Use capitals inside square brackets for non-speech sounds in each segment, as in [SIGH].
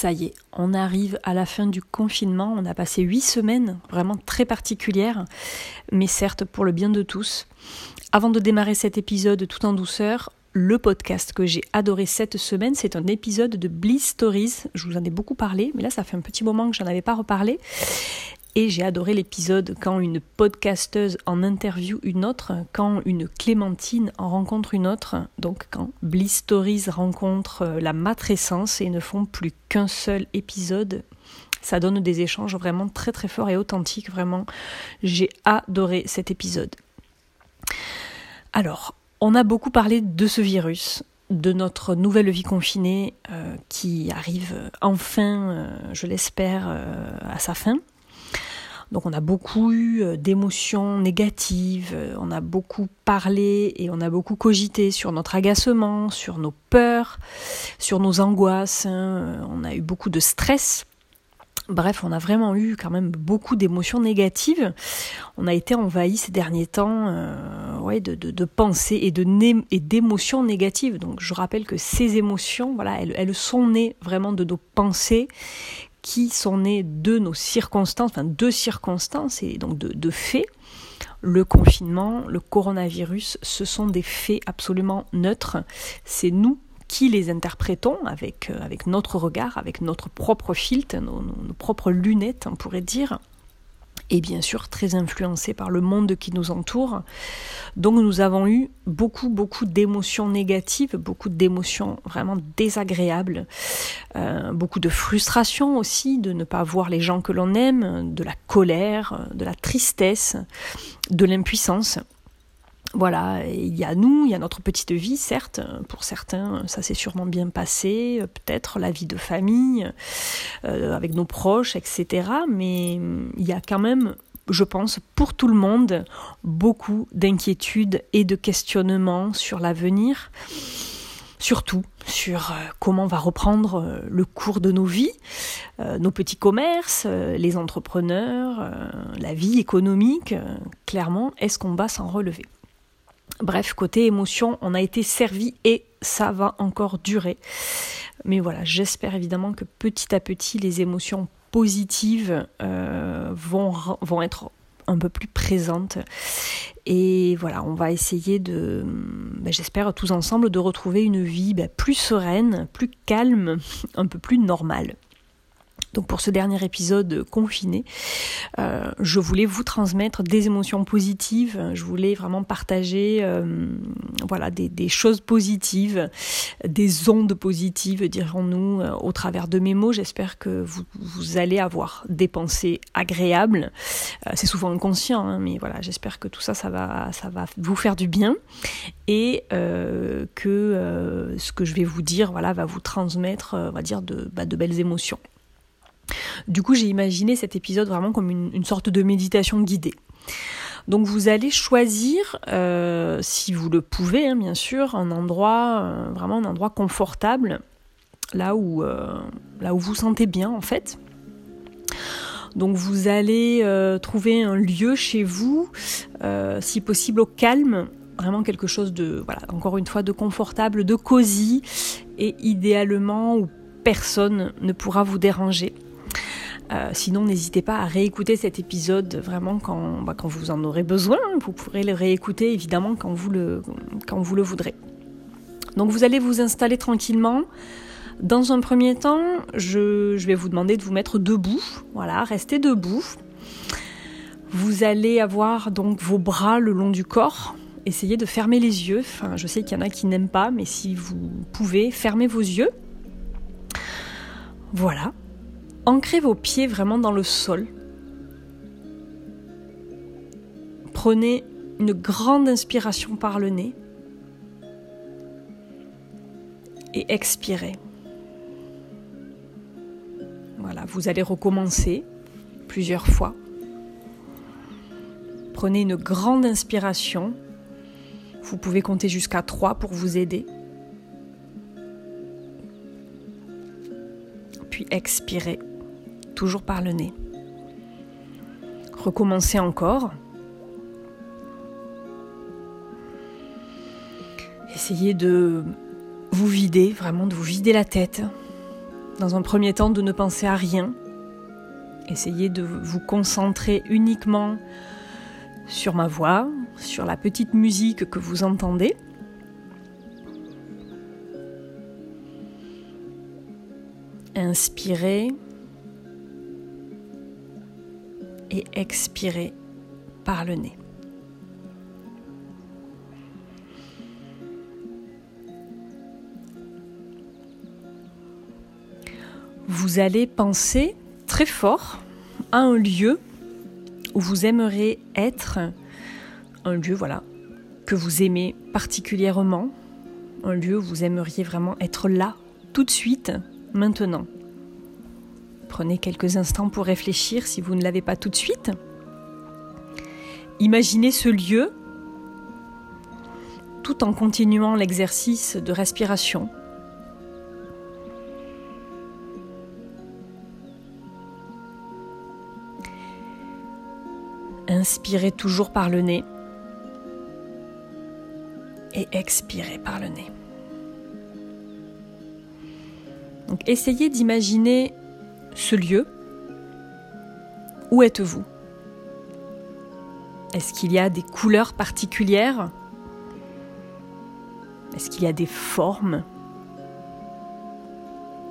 Ça y est, on arrive à la fin du confinement. On a passé huit semaines vraiment très particulières, mais certes pour le bien de tous. Avant de démarrer cet épisode tout en douceur, le podcast que j'ai adoré cette semaine, c'est un épisode de Bliss Stories. Je vous en ai beaucoup parlé, mais là ça fait un petit moment que j'en avais pas reparlé. Et j'ai adoré l'épisode quand une podcasteuse en interview une autre, quand une Clémentine en rencontre une autre, donc quand Bliss Stories rencontre euh, la matrescence et ne font plus qu'un seul épisode. Ça donne des échanges vraiment très très forts et authentiques, vraiment. J'ai adoré cet épisode. Alors, on a beaucoup parlé de ce virus, de notre nouvelle vie confinée euh, qui arrive enfin, euh, je l'espère, à sa fin. Donc on a beaucoup eu euh, d'émotions négatives, euh, on a beaucoup parlé et on a beaucoup cogité sur notre agacement, sur nos peurs, sur nos angoisses, hein. euh, on a eu beaucoup de stress. Bref, on a vraiment eu quand même beaucoup d'émotions négatives. On a été envahi ces derniers temps de, pensées et, de d'émotions négatives. Donc je rappelle que ces émotions, voilà, elles sont nées vraiment de nos pensées qui sont nés de nos circonstances, enfin deux circonstances et donc de, faits. Le confinement, le coronavirus, ce sont des faits absolument neutres. C'est nous qui les interprétons avec, euh, avec notre regard, avec notre propre filtre, nos propres lunettes, on pourrait dire et bien sûr très influencé par le monde qui nous entoure. Donc nous avons eu beaucoup, beaucoup d'émotions négatives, beaucoup d'émotions vraiment désagréables, euh, beaucoup de frustration aussi de ne pas voir les gens que l'on aime, de la colère, de la tristesse, de l'impuissance. Voilà, il y a nous, il y a notre petite vie, certes, pour certains ça s'est sûrement bien passé, peut-être la vie de famille, euh, avec nos proches, etc. Mais il y a quand même, je pense, pour tout le monde, beaucoup d'inquiétudes et de questionnements sur l'avenir surtout sur euh, comment on va reprendre euh, le cours de nos vies, nos petits commerces, les entrepreneurs, la vie économique. Clairement, est-ce qu'on va s'en relever? Bref, côté émotion, on a été servi et ça va encore durer. Mais voilà, j'espère évidemment que petit à petit, les émotions positives euh, vont, vont être un peu plus présentes. Et voilà, on va essayer de, ben, j'espère tous ensemble, de retrouver une vie ben, plus sereine, plus calme, [LAUGHS] un peu plus normale. Donc pour ce dernier épisode confiné, euh, je voulais vous transmettre des émotions positives. Je voulais vraiment partager, euh, voilà, des, choses positives, des ondes positives, dirons-nous, euh, au travers de mes mots. J'espère que vous, allez avoir des pensées agréables. C'est souvent inconscient, hein, mais voilà, j'espère que tout ça, ça va, ça va vous faire du bien et que ce que je vais vous dire, voilà, va vous transmettre, on va dire, de, bah, de belles émotions. Du coup, j'ai imaginé cet épisode vraiment comme une, sorte de méditation guidée. Donc vous allez choisir, euh, si vous le pouvez, hein, bien sûr, un endroit, euh, vraiment un endroit confortable, là où, euh, vous sentez bien en fait. Donc vous allez trouver un lieu chez vous, si possible au calme, vraiment quelque chose de, voilà, encore une fois, de confortable, de cosy, et idéalement où personne ne pourra vous déranger. Euh, sinon, n'hésitez pas à réécouter cet épisode vraiment quand, bah, quand vous en aurez besoin. Vous pourrez le réécouter évidemment quand vous le, quand vous le voudrez. Donc vous allez vous installer tranquillement. Dans un premier temps, je, je vais vous demander de vous mettre debout. Voilà, restez debout. Vous allez avoir donc vos bras le long du corps. Essayez de fermer les yeux. Enfin, je sais qu'il y en a qui n'aiment pas, mais si vous pouvez, fermez vos yeux. Voilà, Ancrez vos pieds vraiment dans le sol. Prenez une grande inspiration par le nez et expirez. Voilà, vous allez recommencer plusieurs fois. Prenez une grande inspiration. Vous pouvez compter jusqu'à 3 pour vous aider. Puis expirez toujours par le nez. Recommencez encore. Essayez de vous vider, vraiment de vous vider la tête. dans un premier temps de ne penser à rien. Essayez de vous concentrer uniquement sur ma voix, sur la petite musique que vous entendez. Inspirez et expirez par le nez. Vous allez penser très fort à un lieu où vous aimeriez être, un lieu voilà que vous aimez particulièrement, un lieu où vous aimeriez vraiment être là tout de suite, maintenant. Prenez quelques instants pour réfléchir si vous ne l'avez pas tout de suite. Imaginez ce lieu tout en continuant l'exercice de respiration. Inspirez toujours par le nez et expirez par le nez. Essayez d'imaginer ce lieu. Où êtes-vous? Est-ce qu'il y a des couleurs particulières? Est-ce qu'il y a des formes?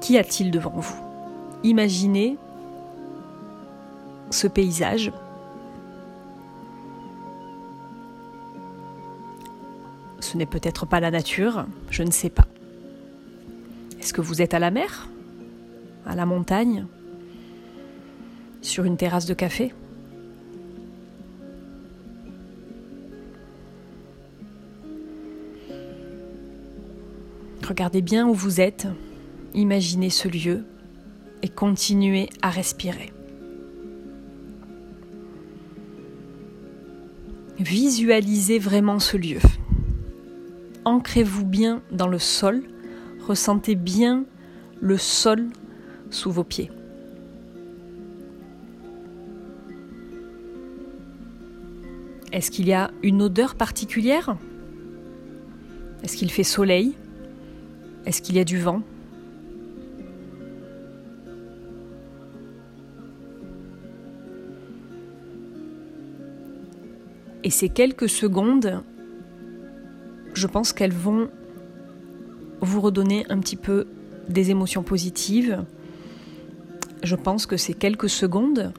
Qu'y a-t-il devant vous? Imaginez ce paysage. Ce n'est peut-être pas la nature, je ne sais pas. Est-ce que vous êtes à la mer? À la montagne? Sur une terrasse de café Regardez bien où vous êtes, imaginez ce lieu et continuez à respirer. Visualisez vraiment ce lieu. Ancrez-vous bien dans le sol Ressentez bien le sol sous vos pieds. Est-ce qu'il y a une odeur particulière? Est-ce qu'il fait soleil? Est-ce qu'il y a du vent? Et ces quelques secondes, je pense qu'elles vont vous redonner un petit peu des émotions positives. Je pense que ces quelques secondes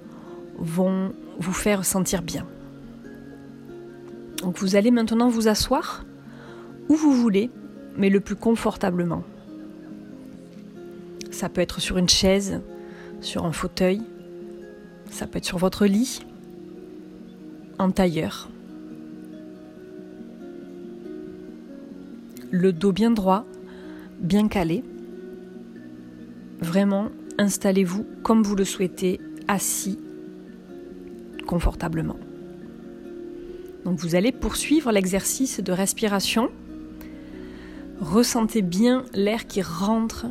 vont vous faire sentir bien. Donc vous allez maintenant vous asseoir où vous voulez, mais le plus confortablement. Ça peut être sur une chaise, sur un fauteuil, ça peut être sur votre lit, en tailleur. Le dos bien droit, bien calé. Vraiment, installez-vous comme vous le souhaitez, assis confortablement. Vous allez poursuivre l'exercice de respiration. Ressentez bien l'air qui rentre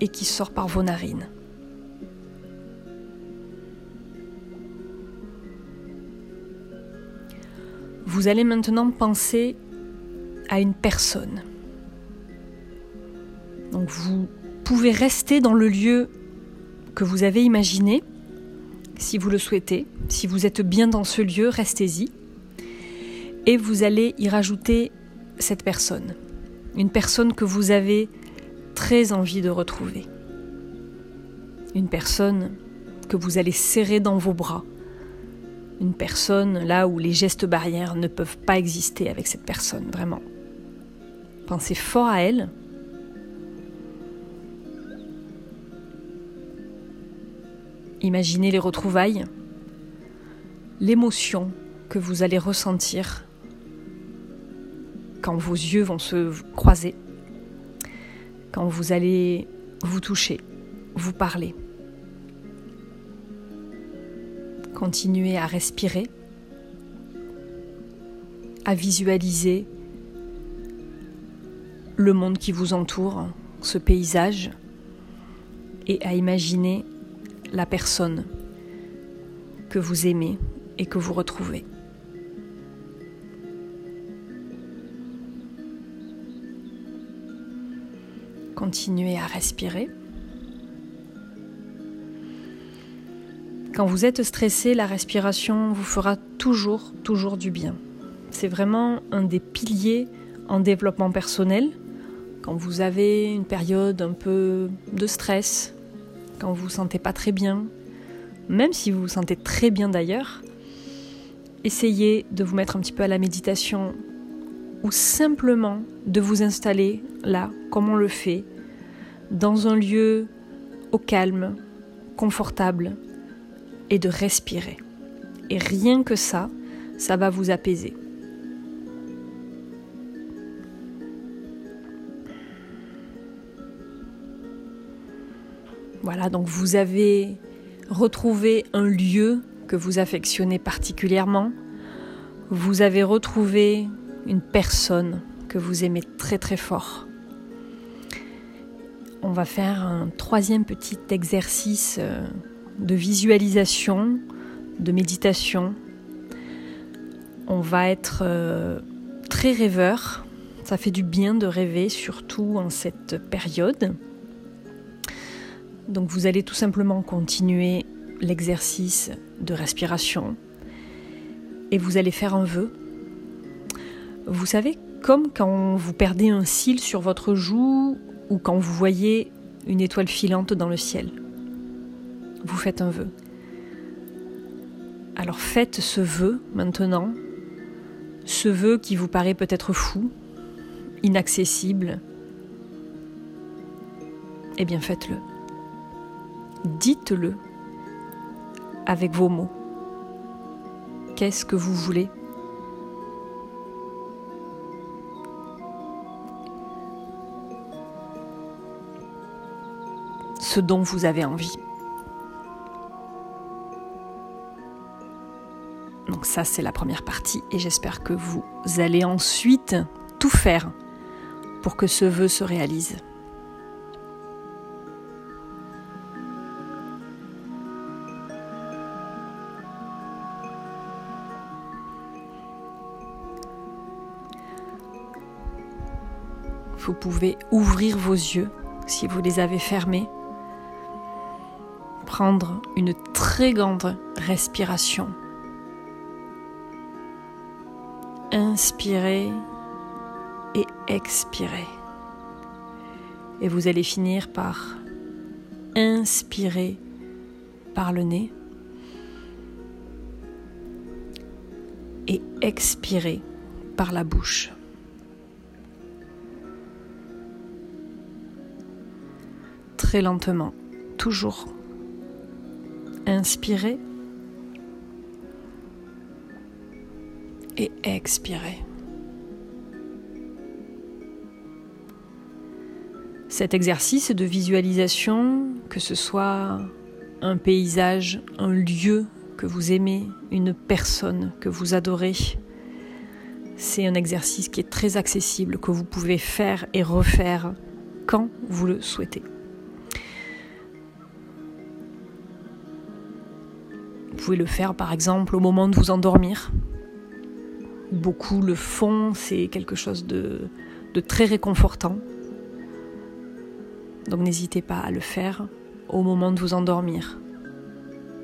et qui sort par vos narines. Vous allez maintenant penser à une personne. Donc vous pouvez rester dans le lieu que vous avez imaginé, si vous le souhaitez. Si vous êtes bien dans ce lieu, restez-y. Et vous allez y rajouter cette personne. Une personne que vous avez très envie de retrouver. Une personne que vous allez serrer dans vos bras. Une personne là où les gestes barrières ne peuvent pas exister avec cette personne, vraiment. Pensez fort à elle, Imaginez les retrouvailles, l'émotion que vous allez ressentir quand vos yeux vont se croiser, quand vous allez vous toucher, vous parler. Continuez à respirer, à visualiser le monde qui vous entoure, ce paysage, et à imaginer la personne que vous aimez et que vous retrouvez. Continuez à respirer. Quand vous êtes stressé, la respiration vous fera toujours, toujours du bien. C'est vraiment un des piliers en développement personnel. Quand vous avez une période un peu de stress, quand vous vous sentez pas très bien, même si vous vous sentez très bien d'ailleurs, essayez de vous mettre un petit peu à la méditation ou simplement de vous installer là, comme on le fait, dans un lieu au calme, confortable, et de respirer. Et rien que ça, ça va vous apaiser. Voilà, donc vous avez retrouvé un lieu que vous affectionnez particulièrement. Vous avez retrouvé une personne que vous aimez très très fort. On va faire un troisième petit exercice euh, de visualisation, de méditation. On va être euh, très rêveur. Ça fait du bien de rêver, surtout en cette période. Donc vous allez tout simplement continuer l'exercice de respiration et vous allez faire un vœu. Vous savez, comme quand vous perdez un cil sur votre joue ou quand vous voyez une étoile filante dans le ciel vous faites un vœu. Alors faites ce vœu maintenant, ce vœu qui vous paraît peut-être fou, inaccessible. Eh bien faites-le. Dites-le avec vos mots. Qu'est-ce que vous voulez Dont vous avez envie. Donc ça, c'est la première partie et j'espère que vous allez ensuite tout faire pour que ce vœu se réalise. Vous pouvez ouvrir vos yeux si vous les avez fermés. Une très grande respiration inspirez et expirez. Et vous allez finir par inspirer par le nez et expirer par la bouche. Très lentement, toujours. Inspirez et expirez. Cet exercice de visualisation, que ce soit un paysage, un lieu que vous aimez, une personne que vous adorez, c'est un exercice qui est très accessible, que vous pouvez faire et refaire quand vous le souhaitez. Pouvez le faire par exemple au moment de vous endormir, Beaucoup le font, c'est quelque chose de, très réconfortant. Donc n'hésitez pas à le faire au moment de vous endormir,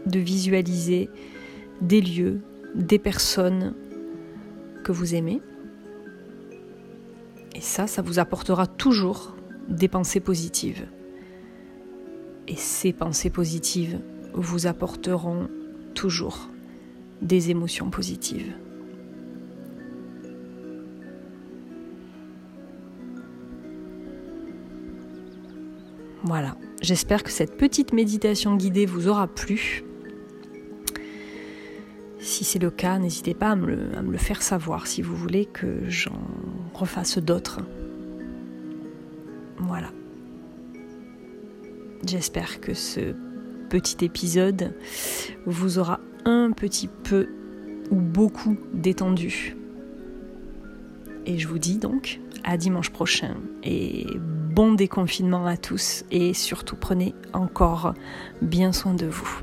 de visualiser des lieux, des personnes que vous aimez. Et ça, ça vous apportera toujours des pensées positives. Et ces pensées positives vous apporteront toujours des émotions positives. Voilà, j'espère que cette petite méditation guidée vous aura plu. Si c'est le cas, n'hésitez pas à me, le, faire savoir si vous voulez que j'en refasse d'autres. Voilà. J'espère que ce petit épisode vous aura un petit peu ou beaucoup détendu. Et je vous dis donc à dimanche prochain et bon déconfinement à tous et surtout prenez encore bien soin de vous.